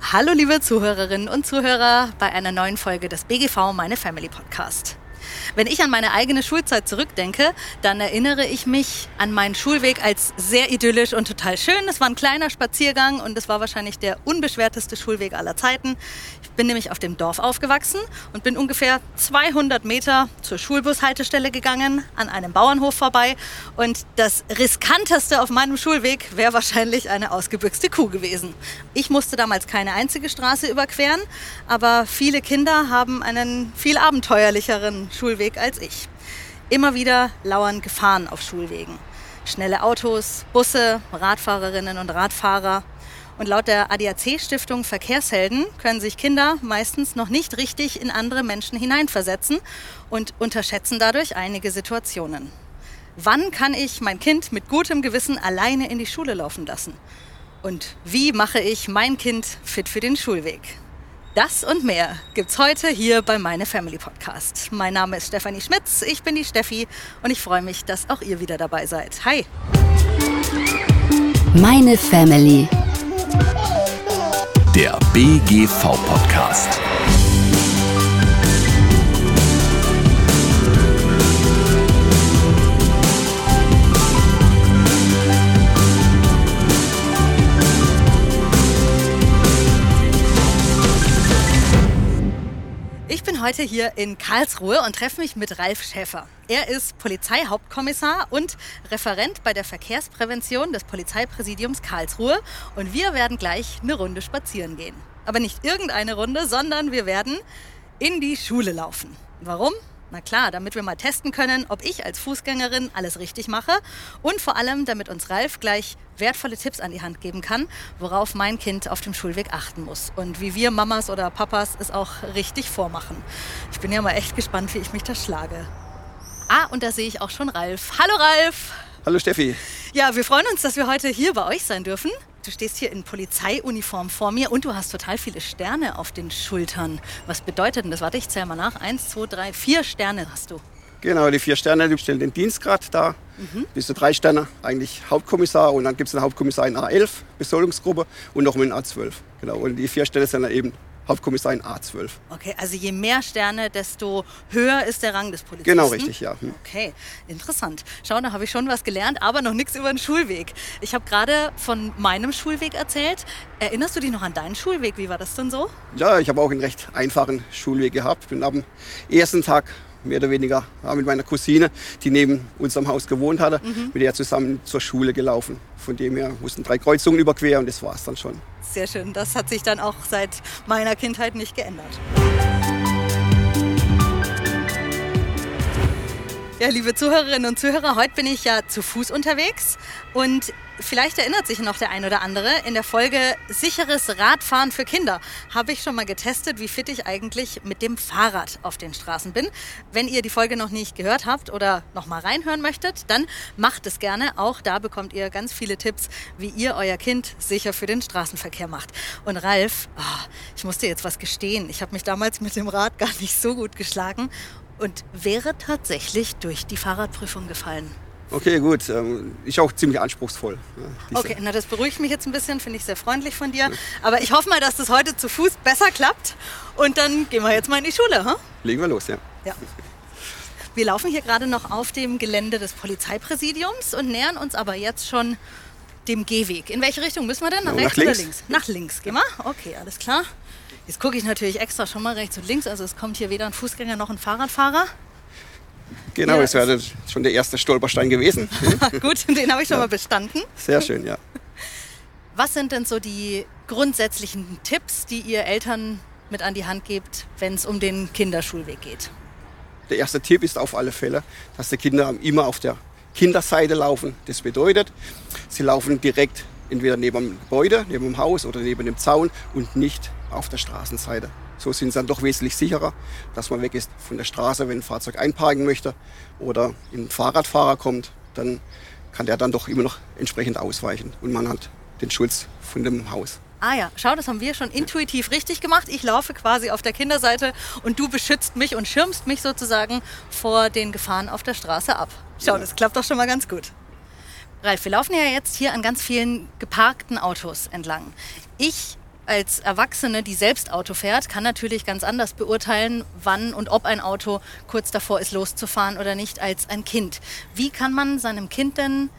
Hallo liebe Zuhörerinnen und Zuhörer bei einer neuen Folge des BGV Meine Family Podcast. Wenn ich an meine eigene Schulzeit zurückdenke, dann erinnere ich mich an meinen Schulweg als sehr idyllisch und total schön. Es war ein kleiner Spaziergang und es war wahrscheinlich der unbeschwerteste Schulweg aller Zeiten. Ich bin nämlich auf dem Dorf aufgewachsen und bin ungefähr 200 Meter zur Schulbushaltestelle gegangen, an einem Bauernhof vorbei. Und das riskanteste auf meinem Schulweg wäre wahrscheinlich eine ausgebüxte Kuh gewesen. Ich musste damals keine einzige Straße überqueren, aber viele Kinder haben einen viel abenteuerlicheren Schulweg als ich. Immer wieder lauern Gefahren auf Schulwegen. Schnelle Autos, Busse, Radfahrerinnen und Radfahrer. Und laut der ADAC-Stiftung Verkehrshelden können sich Kinder meistens noch nicht richtig in andere Menschen hineinversetzen und unterschätzen dadurch einige Situationen. Wann kann ich mein Kind mit gutem Gewissen alleine in die Schule laufen lassen? Und wie mache ich mein Kind fit für den Schulweg? Das und mehr gibt's heute hier bei Meine Family Podcast. Mein Name ist Stefanie Schmitz, ich bin die Steffi und ich freue mich, dass auch ihr wieder dabei seid. Hi! Meine Family. Der BGV Podcast. Heute hier in Karlsruhe und treffe mich mit Ralf Schäfer. Er ist Polizeihauptkommissar und Referent bei der Verkehrsprävention des Polizeipräsidiums Karlsruhe und wir werden gleich eine Runde spazieren gehen. Aber nicht irgendeine Runde, sondern wir werden in die Schule laufen. Warum? Na klar, damit wir mal testen können, ob ich als Fußgängerin alles richtig mache und vor allem, damit uns Ralf gleich wertvolle Tipps an die Hand geben kann, worauf mein Kind auf dem Schulweg achten muss und wie wir Mamas oder Papas es auch richtig vormachen. Ich bin ja mal echt gespannt, wie ich mich da schlage. Ah, und da sehe ich auch schon Ralf. Hallo Ralf! Hallo Steffi. Ja, wir freuen uns, dass wir heute hier bei euch sein dürfen. Du stehst hier in Polizeiuniform vor mir und du hast total viele Sterne auf den Schultern. Was bedeutet denn das? Warte, ich zähle mal nach. Eins, zwei, drei, vier Sterne hast du. Genau, die vier Sterne, die stellen den Dienstgrad dar. Mhm. Bis zu drei Sterne, eigentlich Hauptkommissar und dann gibt es einen Hauptkommissar in A11, Besoldungsgruppe und noch in A12. Genau, und die vier Sterne sind dann eben Hauptkommissar in A12. Okay, also je mehr Sterne, desto höher ist der Rang des Polizisten. Genau, richtig, ja. Hm. Okay, interessant. Schau, da habe ich schon was gelernt, aber noch nichts über den Schulweg. Ich habe gerade von meinem Schulweg erzählt. Erinnerst du dich noch an deinen Schulweg? Wie war das denn so? Ja, ich habe auch einen recht einfachen Schulweg gehabt. Bin am ersten Tag mehr oder weniger ja, mit meiner Cousine, die neben unserem Haus gewohnt hatte, mit der zusammen zur Schule gelaufen. Von dem her mussten drei Kreuzungen überqueren und das war es dann schon. Sehr schön. Das hat sich dann auch seit meiner Kindheit nicht geändert. Ja, liebe Zuhörerinnen und Zuhörer, heute bin ich ja zu Fuß unterwegs und vielleicht erinnert sich noch der ein oder andere. In der Folge Sicheres Radfahren für Kinder habe ich schon mal getestet, wie fit ich eigentlich mit dem Fahrrad auf den Straßen bin. Wenn ihr die Folge noch nicht gehört habt oder noch mal reinhören möchtet, dann macht es gerne. Auch da bekommt ihr ganz viele Tipps, wie ihr euer Kind sicher für den Straßenverkehr macht. Und Ralf, oh, ich muss dir jetzt was gestehen. Ich habe mich damals mit dem Rad gar nicht so gut geschlagen und wäre tatsächlich durch die Fahrradprüfung gefallen. Okay, gut. Ähm, Ist auch ziemlich anspruchsvoll. ja, diese- Okay, na das beruhigt mich jetzt ein bisschen, finde ich sehr freundlich von dir. Aber ich hoffe mal, dass das heute zu Fuß besser klappt. Und dann gehen wir jetzt mal in die Schule. Hm? Legen wir los, ja. Ja. Wir laufen hier gerade noch auf dem Gelände des Polizeipräsidiums und nähern uns aber jetzt schon dem Gehweg. In welche Richtung müssen wir denn? Nach nach rechts oder links. links? Nach links. Geh mal. Okay, alles klar. Jetzt gucke ich natürlich extra schon mal rechts und links. Also es kommt hier weder ein Fußgänger noch ein Fahrradfahrer. Genau, Ja, das wäre schon der erste Stolperstein gewesen. Gut, den habe ich schon mal bestanden. Sehr schön, ja. Was sind denn so die grundsätzlichen Tipps, die ihr Eltern mit an die Hand gebt, wenn es um den Kinderschulweg geht? Der erste Tipp ist auf alle Fälle, dass die Kinder immer auf der Kinderseite laufen. Das bedeutet, sie laufen direkt entweder neben dem Gebäude, neben dem Haus oder neben dem Zaun und nicht auf der Straßenseite. So sind sie dann doch wesentlich sicherer, dass man weg ist von der Straße, wenn ein Fahrzeug einparken möchte oder ein Fahrradfahrer kommt, dann kann der dann doch immer noch entsprechend ausweichen und man hat den Schutz von dem Haus. Ah ja, schau, das haben wir schon intuitiv richtig gemacht. Ich laufe quasi auf der Kinderseite und du beschützt mich und schirmst mich sozusagen vor den Gefahren auf der Straße ab. Schau, das klappt doch schon mal ganz gut. Ralf, wir laufen ja jetzt hier an ganz vielen geparkten Autos entlang. Ich als Erwachsene, die selbst Auto fährt, kann natürlich ganz anders beurteilen, wann und ob ein Auto kurz davor ist, loszufahren oder nicht, als ein Kind. Wie kann man seinem Kind denn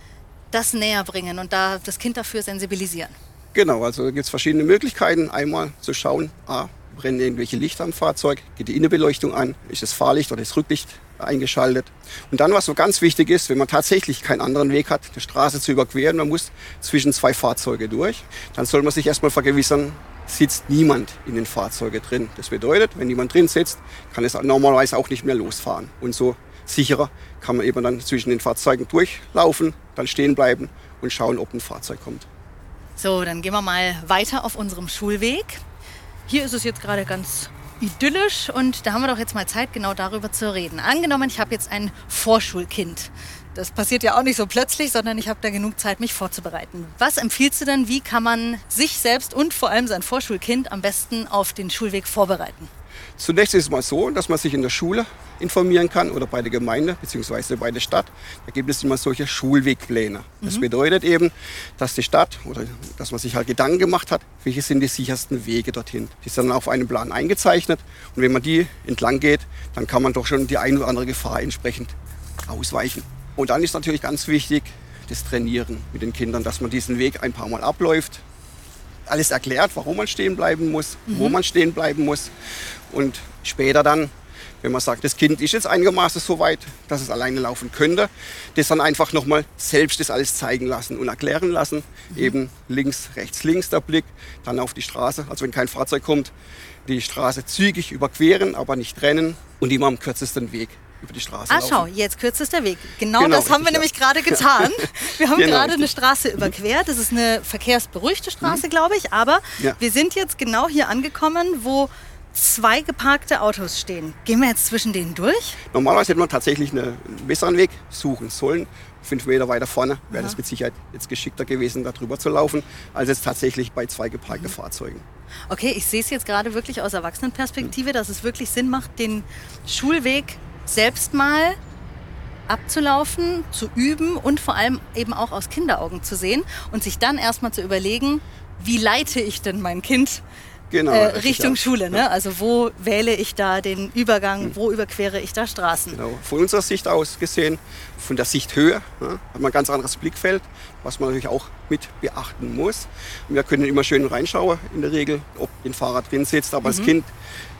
das näher bringen und da das Kind dafür sensibilisieren? Genau, also gibt es verschiedene Möglichkeiten. Einmal zu schauen, ah, brennen irgendwelche Lichter am Fahrzeug, geht die Innenbeleuchtung an, ist das Fahrlicht oder das Rücklicht eingeschaltet. Und dann, was so ganz wichtig ist, wenn man tatsächlich keinen anderen Weg hat, die Straße zu überqueren, man muss zwischen zwei Fahrzeuge durch, dann soll man sich erstmal vergewissern, sitzt niemand in den Fahrzeugen drin. Das bedeutet, wenn niemand drin sitzt, kann es normalerweise auch nicht mehr losfahren. Und so sicherer kann man eben dann zwischen den Fahrzeugen durchlaufen, dann stehen bleiben und schauen, ob ein Fahrzeug kommt. So, dann gehen wir mal weiter auf unserem Schulweg. Hier ist es jetzt gerade ganz idyllisch und da haben wir doch jetzt mal Zeit, genau darüber zu reden. Angenommen, ich habe jetzt ein Vorschulkind. Das passiert ja auch nicht so plötzlich, sondern ich habe da genug Zeit, mich vorzubereiten. Was empfiehlst du denn, wie kann man sich selbst und vor allem sein Vorschulkind am besten auf den Schulweg vorbereiten? Zunächst ist es mal so, dass man sich in der Schule informieren kann oder bei der Gemeinde bzw. bei der Stadt. Da gibt es immer solche Schulwegpläne. Das mhm. bedeutet eben, dass die Stadt oder dass man sich halt Gedanken gemacht hat, welche sind die sichersten Wege dorthin. Die sind dann auf einem Plan eingezeichnet und wenn man die entlang geht, dann kann man doch schon die eine oder andere Gefahr entsprechend ausweichen. Und dann ist natürlich ganz wichtig das Trainieren mit den Kindern, dass man diesen Weg ein paar Mal abläuft, alles erklärt, warum man stehen bleiben muss, mhm. wo man stehen bleiben muss. Und später dann, wenn man sagt, das Kind ist jetzt einigermaßen so weit, dass es alleine laufen könnte, das dann einfach nochmal selbst das alles zeigen lassen und erklären lassen. Mhm. Eben links, rechts, links der Blick, dann auf die Straße. Also wenn kein Fahrzeug kommt, die Straße zügig überqueren, aber nicht rennen und immer am kürzesten Weg über die Straße ah, laufen. schau, jetzt kürzester Weg. Genau, genau das haben wir ja. nämlich gerade getan. Wir haben genau, gerade richtig. eine Straße überquert. Das ist eine verkehrsberuhigte Straße, mhm. glaube ich. Aber ja. wir sind jetzt genau hier angekommen, wo zwei geparkte Autos stehen. Gehen wir jetzt zwischen denen durch? Normalerweise hätte man tatsächlich einen besseren Weg suchen sollen. Fünf Meter weiter vorne wäre das mit Sicherheit jetzt geschickter gewesen, da drüber zu laufen, als jetzt tatsächlich bei zwei geparkten mhm. Fahrzeugen. Okay, ich sehe es jetzt gerade wirklich aus Erwachsenenperspektive, mhm. dass es wirklich Sinn macht, den Schulweg selbst mal abzulaufen, zu üben und vor allem eben auch aus Kinderaugen zu sehen und sich dann erstmal zu überlegen, wie leite ich denn mein Kind genau, äh, Richtung Schule. Ne? Also wo wähle ich da den Übergang, mhm. wo überquere ich da Straßen? Genau. Von unserer Sicht aus gesehen, von der Sichthöhe, ne, hat man ein ganz anderes Blickfeld, was man natürlich auch mit beachten muss. Wir können immer schön reinschauen in der Regel, ob ein Fahrer drin sitzt, aber mhm. das Kind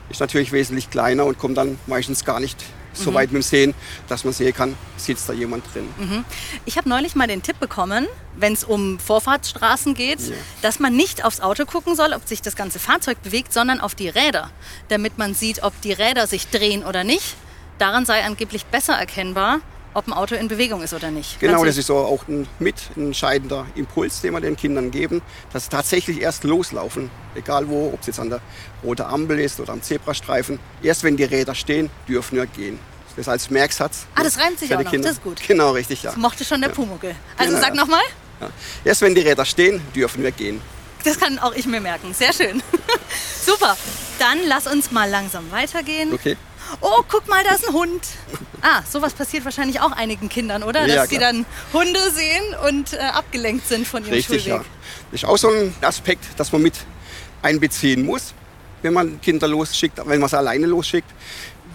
ist natürlich wesentlich kleiner und kommt dann meistens gar nicht so weit mit dem Sehen, dass man sehen kann, sitzt da jemand drin. Mhm. Ich habe neulich mal den Tipp bekommen, wenn es um Vorfahrtsstraßen geht, ja. dass man nicht aufs Auto gucken soll, ob sich das ganze Fahrzeug bewegt, sondern auf die Räder, damit man sieht, ob die Räder sich drehen oder nicht. Daran sei angeblich besser erkennbar, ob ein Auto in Bewegung ist oder nicht. Genau, das ist so auch ein mit entscheidender Impuls, den wir den Kindern geben, dass sie tatsächlich erst loslaufen, egal wo, ob es jetzt an der roten Ampel ist oder am Zebrastreifen. Erst wenn die Räder stehen, dürfen wir gehen. Das als Merksatz. Ah, das reimt sich auch noch, Kinder. das ist gut. Genau, richtig, ja. Das mochte schon der ja. Pumuckel. Also genau, sag ja. nochmal. Ja. Erst wenn die Räder stehen, dürfen wir gehen. Das kann auch ich mir merken. Sehr schön. Super. Dann lass uns mal langsam weitergehen. Okay. Oh, guck mal, da ist ein Hund. Ah, sowas passiert wahrscheinlich auch einigen Kindern, oder? Dass sie dann Hunde sehen und äh, abgelenkt sind von ihrem Richtig, Schulweg. Ja. Das ist auch so ein Aspekt, das man mit einbeziehen muss, wenn man Kinder losschickt, wenn man sie alleine losschickt.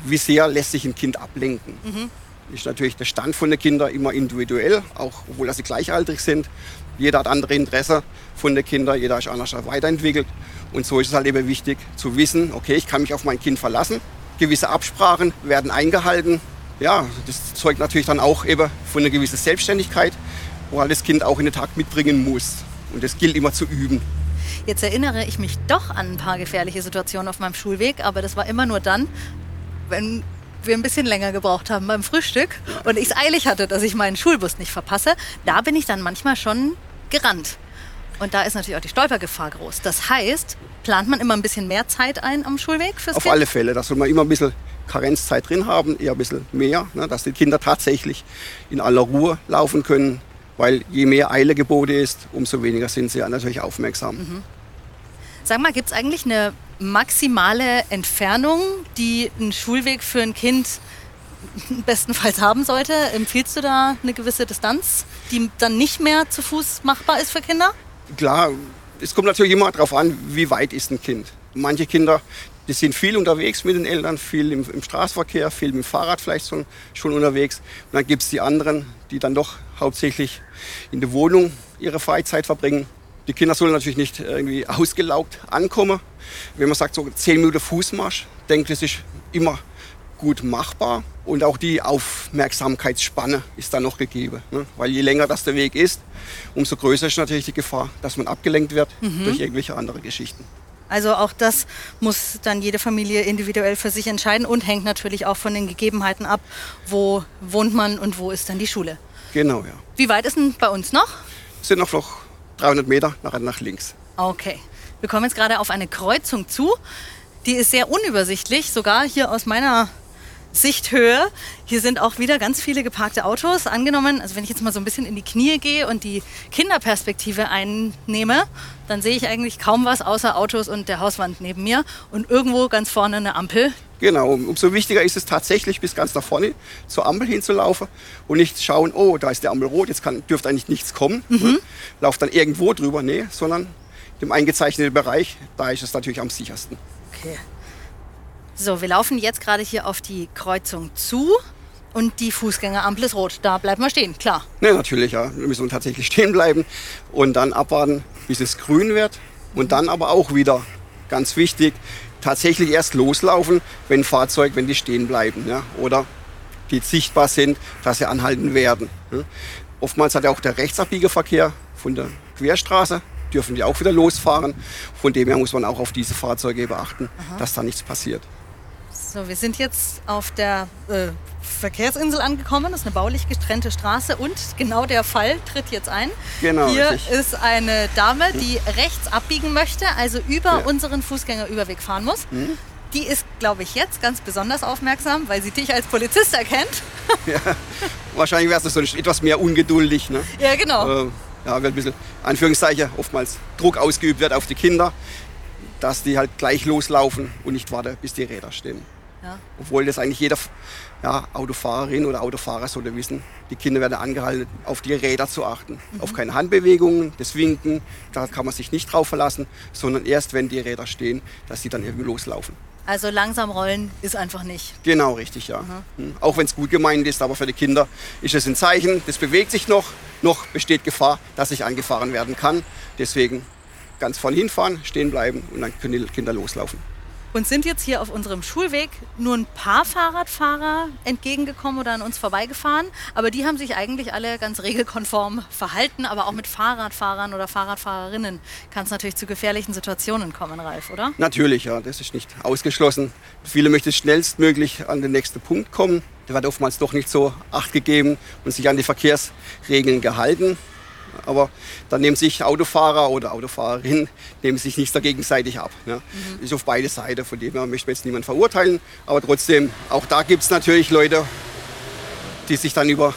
Wie sehr lässt sich ein Kind ablenken? Mhm. Ist natürlich der Stand von den Kindern immer individuell, auch obwohl sie gleichaltrig sind. Jeder hat andere Interessen von den Kindern, jeder ist anders weiterentwickelt. Und so ist es halt eben wichtig zu wissen, okay, ich kann mich auf mein Kind verlassen gewisse Absprachen werden eingehalten. Ja, das zeugt natürlich dann auch eben von einer gewissen Selbstständigkeit, wo halt das Kind auch in den Tag mitbringen muss. Und das gilt immer zu üben. Jetzt erinnere ich mich doch an ein paar gefährliche Situationen auf meinem Schulweg, aber das war immer nur dann, wenn wir ein bisschen länger gebraucht haben beim Frühstück und ich es eilig hatte, dass ich meinen Schulbus nicht verpasse. Da bin ich dann manchmal schon gerannt. Und da ist natürlich auch die Stolpergefahr groß. Das heißt, plant man immer ein bisschen mehr Zeit ein am Schulweg fürs Auf kind? alle Fälle. Da soll man immer ein bisschen Karenzzeit drin haben, eher ein bisschen mehr, ne, dass die Kinder tatsächlich in aller Ruhe laufen können. Weil je mehr Eile geboten ist, umso weniger sind sie natürlich aufmerksam. Mhm. Sag mal, gibt es eigentlich eine maximale Entfernung, die ein Schulweg für ein Kind bestenfalls haben sollte? Empfiehlst du da eine gewisse Distanz, die dann nicht mehr zu Fuß machbar ist für Kinder? klar, Es kommt natürlich immer darauf an, wie weit ist ein Kind. Manche Kinder, die sind viel unterwegs mit den Eltern, viel im, im Straßenverkehr, viel mit dem Fahrrad vielleicht schon, schon unterwegs. Und dann gibt es die anderen, die dann doch hauptsächlich in der Wohnung ihre Freizeit verbringen. Die Kinder sollen natürlich nicht irgendwie ausgelaugt ankommen. Wenn man sagt, so 10 Minuten Fußmarsch, denke ich, ist immer gut machbar. Und auch die Aufmerksamkeitsspanne ist dann noch gegeben. Ne? Weil je länger das der Weg ist, umso größer ist natürlich die Gefahr, dass man abgelenkt wird durch irgendwelche andere Geschichten. Also auch das muss dann jede Familie individuell für sich entscheiden und hängt natürlich auch von den Gegebenheiten ab, wo wohnt man und wo ist dann die Schule. Genau, ja. Wie weit ist denn bei uns noch? Es sind noch, noch 300 Meter nach, nach links. Okay. Wir kommen jetzt gerade auf eine Kreuzung zu. Die ist sehr unübersichtlich, sogar hier aus meiner Sichthöhe. Hier sind auch wieder ganz viele geparkte Autos. Angenommen, also wenn ich jetzt mal so ein bisschen in die Knie gehe und die Kinderperspektive einnehme, dann sehe ich eigentlich kaum was außer Autos und der Hauswand neben mir und irgendwo ganz vorne eine Ampel. Genau, umso wichtiger ist es tatsächlich, bis ganz nach vorne zur Ampel hinzulaufen und nicht schauen, oh, da ist der Ampel rot, jetzt kann, dürfte eigentlich nichts kommen. Ne? Lauf dann irgendwo drüber, nee, sondern im eingezeichneten Bereich, da ist es natürlich am sichersten. Okay. So, wir laufen jetzt gerade hier auf die Kreuzung zu und die Fußgängerampel ist rot. Da bleibt man stehen, klar. Ne, natürlich, ja. Wir müssen tatsächlich stehen bleiben und dann abwarten, bis es grün wird. Und dann aber auch wieder, ganz wichtig, tatsächlich erst loslaufen, wenn Fahrzeug, wenn die stehen bleiben. Ja? Oder die sichtbar sind, dass sie anhalten werden. Ja? Oftmals hat ja auch der Rechtsabbiegeverkehr von der Querstraße, dürfen die auch wieder losfahren. Von dem her muss man auch auf diese Fahrzeuge beachten, dass da nichts passiert. So, wir sind jetzt auf der äh, Verkehrsinsel angekommen. Das ist eine baulich getrennte Straße und genau der Fall tritt jetzt ein. Genau, Hier richtig. ist eine Dame, die rechts abbiegen möchte, also über Ja. Unseren Fußgängerüberweg fahren muss. Die ist, glaube ich, jetzt ganz besonders aufmerksam, weil sie dich als Polizist erkennt. Wahrscheinlich wärst du so etwas mehr ungeduldig. Ne? Ja, genau. äh, ja, wird ein bisschen, Anführungszeichen, oftmals Druck ausgeübt wird auf die Kinder, dass die halt gleich loslaufen und nicht warten, bis die Räder stehen. Ja. Obwohl das eigentlich jeder ja, Autofahrerin oder Autofahrer sollte wissen, die Kinder werden angehalten, auf die Räder zu achten. Auf keine Handbewegungen, das Winken, da kann man sich nicht drauf verlassen, sondern erst, wenn die Räder stehen, dass die dann irgendwie loslaufen. Also langsam rollen ist einfach nicht. Genau, richtig, ja. Hm. Auch wenn es gut gemeint ist, aber für die Kinder ist es ein Zeichen, das bewegt sich noch, noch besteht Gefahr, dass ich angefahren werden kann. Deswegen ganz vorne hinfahren, stehen bleiben und dann können die Kinder loslaufen. Und sind jetzt hier auf unserem Schulweg nur ein paar Fahrradfahrer entgegengekommen oder an uns vorbeigefahren. Aber die haben sich eigentlich alle ganz regelkonform verhalten. Aber auch mit Fahrradfahrern oder Fahrradfahrerinnen kann es natürlich zu gefährlichen Situationen kommen, Ralf, oder? Natürlich, ja, das ist nicht ausgeschlossen. Viele möchten schnellstmöglich an den nächsten Punkt kommen. Da wird oftmals doch nicht so Acht gegeben und sich an die Verkehrsregeln gehalten. Aber dann nehmen sich Autofahrer oder Autofahrerinnen nehmen sich nicht da gegenseitig ab. Ne? Ist auf beide Seiten, von dem her möchte man jetzt niemand verurteilen. Aber trotzdem, auch da gibt es natürlich Leute, die sich dann über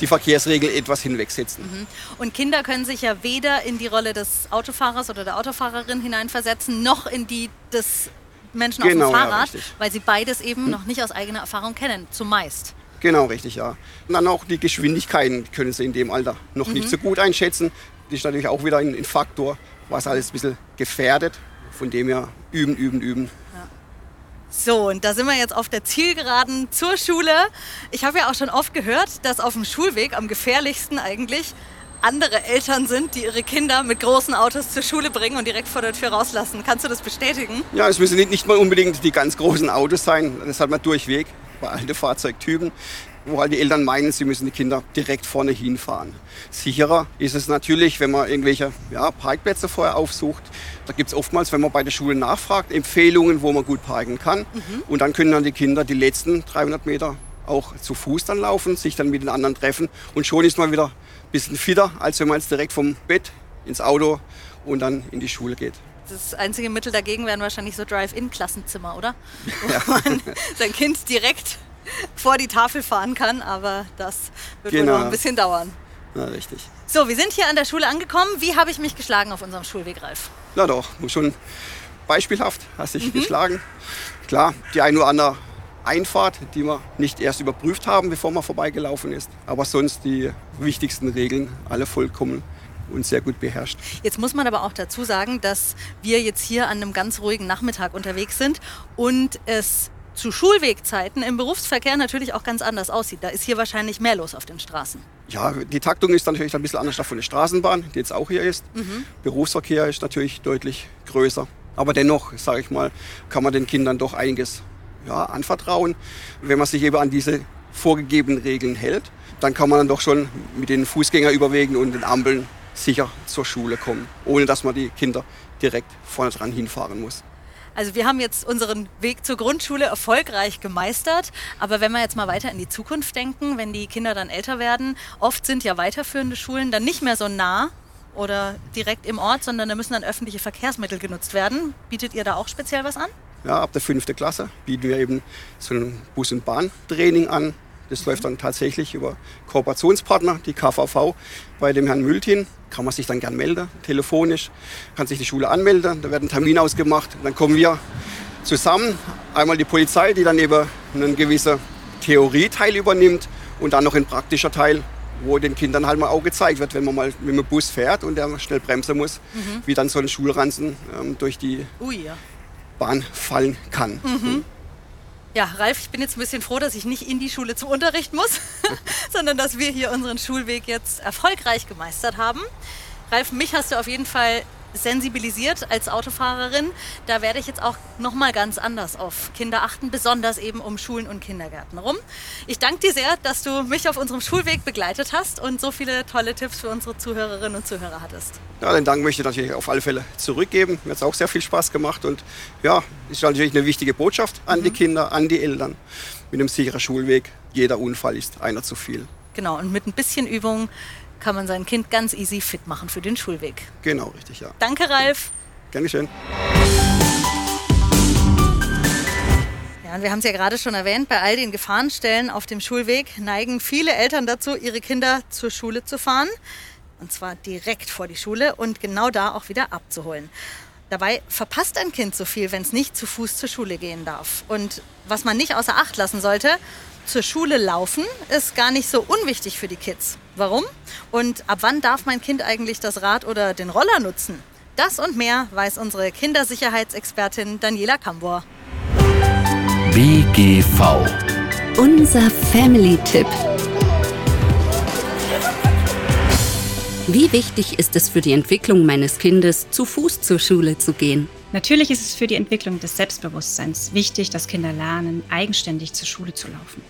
die Verkehrsregeln etwas hinwegsetzen. Und Kinder können sich ja weder in die Rolle des Autofahrers oder der Autofahrerin hineinversetzen, noch in die des Menschen Genau, auf dem ja, Fahrrad, richtig. weil sie beides eben noch nicht aus eigener Erfahrung kennen, zumeist. Genau, richtig, ja. Und dann auch die Geschwindigkeiten können sie in dem Alter noch nicht so gut einschätzen. Das ist natürlich auch wieder ein, ein Faktor, was alles ein bisschen gefährdet. Von dem her üben, üben, üben. So, und da sind wir jetzt auf der Zielgeraden zur Schule. Ich habe ja auch schon oft gehört, dass auf dem Schulweg am gefährlichsten eigentlich andere Eltern sind, die ihre Kinder mit großen Autos zur Schule bringen und direkt vor der Tür rauslassen. Kannst du das bestätigen? Ja, es müssen nicht, nicht mal unbedingt die ganz großen Autos sein. Das hat man durchweg bei alten Fahrzeugtypen, wo halt die Eltern meinen, sie müssen die Kinder direkt vorne hinfahren. Sicherer ist es natürlich, wenn man irgendwelche ja, Parkplätze vorher aufsucht. Da gibt es oftmals, wenn man bei der Schule nachfragt, Empfehlungen, wo man gut parken kann. Und dann können dann die Kinder die letzten 300 Meter auch zu Fuß dann laufen, sich dann mit den anderen treffen. Und schon ist man wieder ein bisschen fitter, als wenn man jetzt direkt vom Bett ins Auto und dann in die Schule geht. Das einzige Mittel dagegen wären wahrscheinlich so Drive-In-Klassenzimmer, oder? Wo man sein Kind direkt vor die Tafel fahren kann, aber das wird wohl Genau. noch ein bisschen dauern. Ja, richtig. So, wir sind hier an der Schule angekommen. Wie habe ich mich geschlagen auf unserem Schulweg, Ralf? Na doch, schon beispielhaft hast dich geschlagen. Klar, die ein oder andere Einfahrt, die wir nicht erst überprüft haben, bevor man vorbeigelaufen ist. Aber sonst die wichtigsten Regeln alle vollkommen und sehr gut beherrscht. Jetzt muss man aber auch dazu sagen, dass wir jetzt hier an einem ganz ruhigen Nachmittag unterwegs sind und es zu Schulwegzeiten im Berufsverkehr natürlich auch ganz anders aussieht. Da ist hier wahrscheinlich mehr los auf den Straßen. Ja, die Taktung ist natürlich ein bisschen anders von der Straßenbahn, die jetzt auch hier ist. Mhm. Berufsverkehr ist natürlich deutlich größer. Aber dennoch, sage ich mal, kann man den Kindern doch einiges ja, anvertrauen. Wenn man sich eben an diese vorgegebenen Regeln hält, dann kann man dann doch schon mit den Fußgängerüberwegen und den Ampeln sicher zur Schule kommen, ohne dass man die Kinder direkt vorne dran hinfahren muss. Also wir haben jetzt unseren Weg zur Grundschule erfolgreich gemeistert, aber wenn wir jetzt mal weiter in die Zukunft denken, wenn die Kinder dann älter werden, oft sind ja weiterführende Schulen dann nicht mehr so nah oder direkt im Ort, sondern da müssen dann öffentliche Verkehrsmittel genutzt werden. Bietet ihr da auch speziell was an? Ja, ab der fünften Klasse bieten wir eben so ein Bus- und Bahntraining an. Das läuft dann tatsächlich über Kooperationspartner, die KVV, bei dem Herrn Mültin. Kann man sich dann gern melden, telefonisch, kann sich die Schule anmelden, da werden Termine ausgemacht. Dann kommen wir zusammen, einmal die Polizei, die dann eben einen gewissen Theorieteil übernimmt und dann noch ein praktischer Teil, wo den Kindern halt mal auch gezeigt wird, wenn man mal mit dem Bus fährt und der schnell bremsen muss, wie dann so ein Schulranzen ähm, durch die Ui, ja. Bahn fallen kann. Ja, Ralf, ich bin jetzt ein bisschen froh, dass ich nicht in die Schule zum Unterricht muss, sondern dass wir hier unseren Schulweg jetzt erfolgreich gemeistert haben. Ralf, mich hast du auf jeden Fall sensibilisiert als Autofahrerin. Da werde ich jetzt auch noch mal ganz anders auf Kinder achten, besonders eben um Schulen und Kindergärten rum. Ich danke dir sehr, dass du mich auf unserem Schulweg begleitet hast und so viele tolle Tipps für unsere Zuhörerinnen und Zuhörer hattest. Ja, den Dank möchte ich natürlich auf alle Fälle zurückgeben. Mir hat es auch sehr viel Spaß gemacht und ja, ist natürlich eine wichtige Botschaft an die Kinder, an die Eltern. Mit einem sicheren Schulweg, jeder Unfall ist einer zu viel. Genau, und mit ein bisschen Übung kann man sein Kind ganz easy fit machen für den Schulweg. Genau, richtig, ja. Danke, Ralf. Gern geschehen. Ja, und wir haben es ja gerade schon erwähnt, bei all den Gefahrenstellen auf dem Schulweg neigen viele Eltern dazu, ihre Kinder zur Schule zu fahren. Und zwar direkt vor die Schule und genau da auch wieder abzuholen. Dabei verpasst ein Kind so viel, wenn es nicht zu Fuß zur Schule gehen darf. Und was man nicht außer Acht lassen sollte, zur Schule laufen ist gar nicht so unwichtig für die Kids. Warum? Und ab wann darf mein Kind eigentlich das Rad oder den Roller nutzen? Das und mehr weiß unsere Kindersicherheitsexpertin Daniela Kambor. BGV. Unser Family-Tipp. Wie wichtig ist es für die Entwicklung meines Kindes, zu Fuß zur Schule zu gehen? Natürlich ist es für die Entwicklung des Selbstbewusstseins wichtig, dass Kinder lernen, eigenständig zur Schule zu laufen.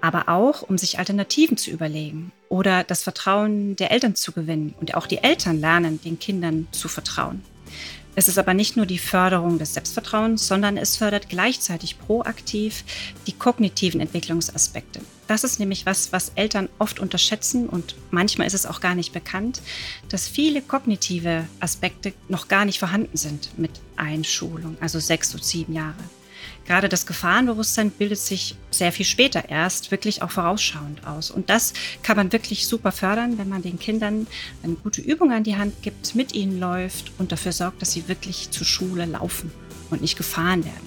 Aber auch, um sich Alternativen zu überlegen oder das Vertrauen der Eltern zu gewinnen und auch die Eltern lernen, den Kindern zu vertrauen. Es ist aber nicht nur die Förderung des Selbstvertrauens, sondern es fördert gleichzeitig proaktiv die kognitiven Entwicklungsaspekte. Das ist nämlich was, was Eltern oft unterschätzen und manchmal ist es auch gar nicht bekannt, dass viele kognitive Aspekte noch gar nicht vorhanden sind mit Einschulung, also sechs oder sieben Jahre. Gerade das Gefahrenbewusstsein bildet sich sehr viel später erst wirklich auch vorausschauend aus. Und das kann man wirklich super fördern, wenn man den Kindern eine gute Übung an die Hand gibt, mit ihnen läuft und dafür sorgt, dass sie wirklich zur Schule laufen und nicht gefahren werden.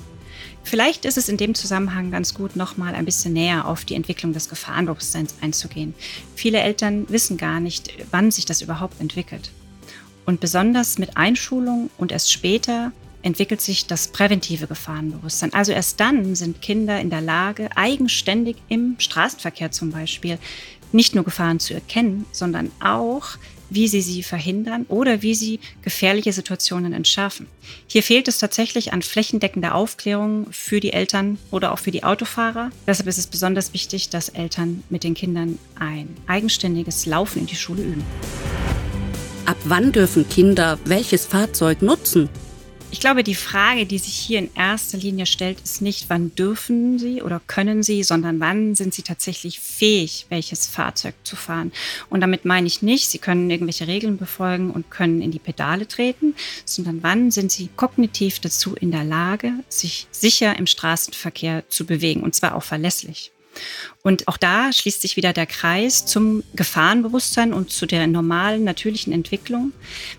Vielleicht ist es in dem Zusammenhang ganz gut, nochmal ein bisschen näher auf die Entwicklung des Gefahrenbewusstseins einzugehen. Viele Eltern wissen gar nicht, wann sich das überhaupt entwickelt. Und besonders mit Einschulung und erst später entwickelt sich das präventive Gefahrenbewusstsein. Also erst dann sind Kinder in der Lage, eigenständig im Straßenverkehr zum Beispiel nicht nur Gefahren zu erkennen, sondern auch, wie sie sie verhindern oder wie sie gefährliche Situationen entschärfen. Hier fehlt es tatsächlich an flächendeckender Aufklärung für die Eltern oder auch für die Autofahrer. Deshalb ist es besonders wichtig, dass Eltern mit den Kindern ein eigenständiges Laufen in die Schule üben. Ab wann dürfen Kinder welches Fahrzeug nutzen? Ich glaube, die Frage, die sich hier in erster Linie stellt, ist nicht, wann dürfen sie oder können sie, sondern wann sind sie tatsächlich fähig, welches Fahrzeug zu fahren. Und damit meine ich nicht, sie können irgendwelche Regeln befolgen und können in die Pedale treten, sondern wann sind sie kognitiv dazu in der Lage, sich sicher im Straßenverkehr zu bewegen und zwar auch verlässlich. Und auch da schließt sich wieder der Kreis zum Gefahrenbewusstsein und zu der normalen, natürlichen Entwicklung.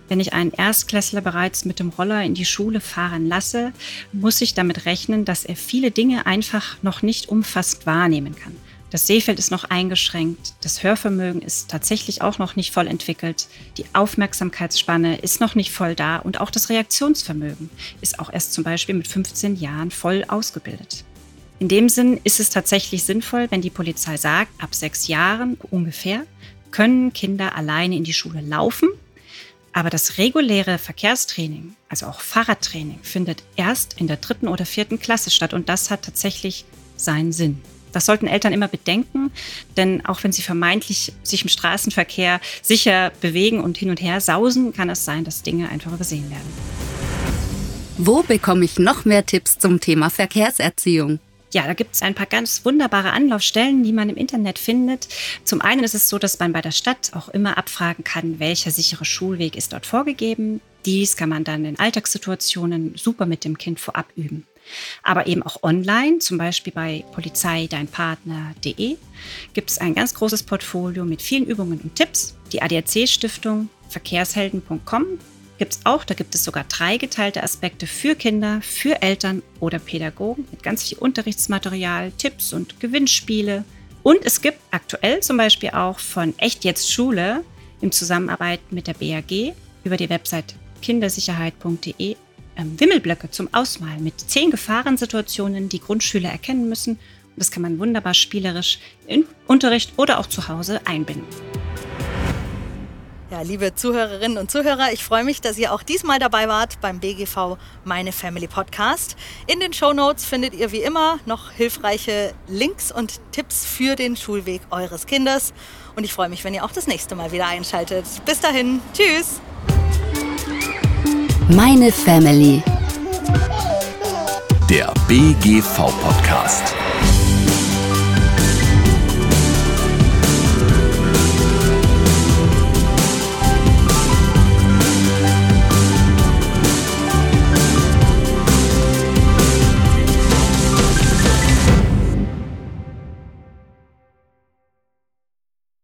Wenn ich einen Erstklässler bereits mit dem Roller in die Schule fahren lasse, muss ich damit rechnen, dass er viele Dinge einfach noch nicht umfassend wahrnehmen kann. Das Sehfeld ist noch eingeschränkt, das Hörvermögen ist tatsächlich auch noch nicht voll entwickelt, die Aufmerksamkeitsspanne ist noch nicht voll da und auch das Reaktionsvermögen ist auch erst zum Beispiel mit 15 Jahren voll ausgebildet. In dem Sinn ist es tatsächlich sinnvoll, wenn die Polizei sagt, ab sechs Jahren ungefähr können Kinder alleine in die Schule laufen. Aber das reguläre Verkehrstraining, also auch Fahrradtraining, findet erst in der dritten oder vierten Klasse statt. Und das hat tatsächlich seinen Sinn. Das sollten Eltern immer bedenken, denn auch wenn sie vermeintlich sich im Straßenverkehr sicher bewegen und hin und her sausen, kann es sein, dass Dinge einfach übersehen werden. Wo bekomme ich noch mehr Tipps zum Thema Verkehrserziehung? Ja, da gibt es ein paar ganz wunderbare Anlaufstellen, die man im Internet findet. Zum einen ist es so, dass man bei der Stadt auch immer abfragen kann, welcher sichere Schulweg ist dort vorgegeben. Dies kann man dann in Alltagssituationen super mit dem Kind vorab üben. Aber eben auch online, zum Beispiel bei polizeideinpartner.de, gibt es ein ganz großes Portfolio mit vielen Übungen und Tipps. Die ADAC-Stiftung verkehrshelden.com gibt es auch. Da gibt es sogar drei geteilte Aspekte für Kinder, für Eltern oder Pädagogen mit ganz viel Unterrichtsmaterial, Tipps und Gewinnspiele. Und es gibt aktuell zum Beispiel auch von Echt Jetzt Schule in Zusammenarbeit mit der BAG über die Website kindersicherheit.de ähm, Wimmelblöcke zum Ausmalen mit zehn Gefahrensituationen, die Grundschüler erkennen müssen. Und das kann man wunderbar spielerisch im Unterricht oder auch zu Hause einbinden. Ja, liebe Zuhörerinnen und Zuhörer, ich freue mich, dass ihr auch diesmal dabei wart beim BGV Meine Family Podcast. In den Show Notes findet ihr wie immer noch hilfreiche Links und Tipps für den Schulweg eures Kindes. Und ich freue mich, wenn ihr auch das nächste Mal wieder einschaltet. Bis dahin, tschüss! Meine Family. Der BGV Podcast.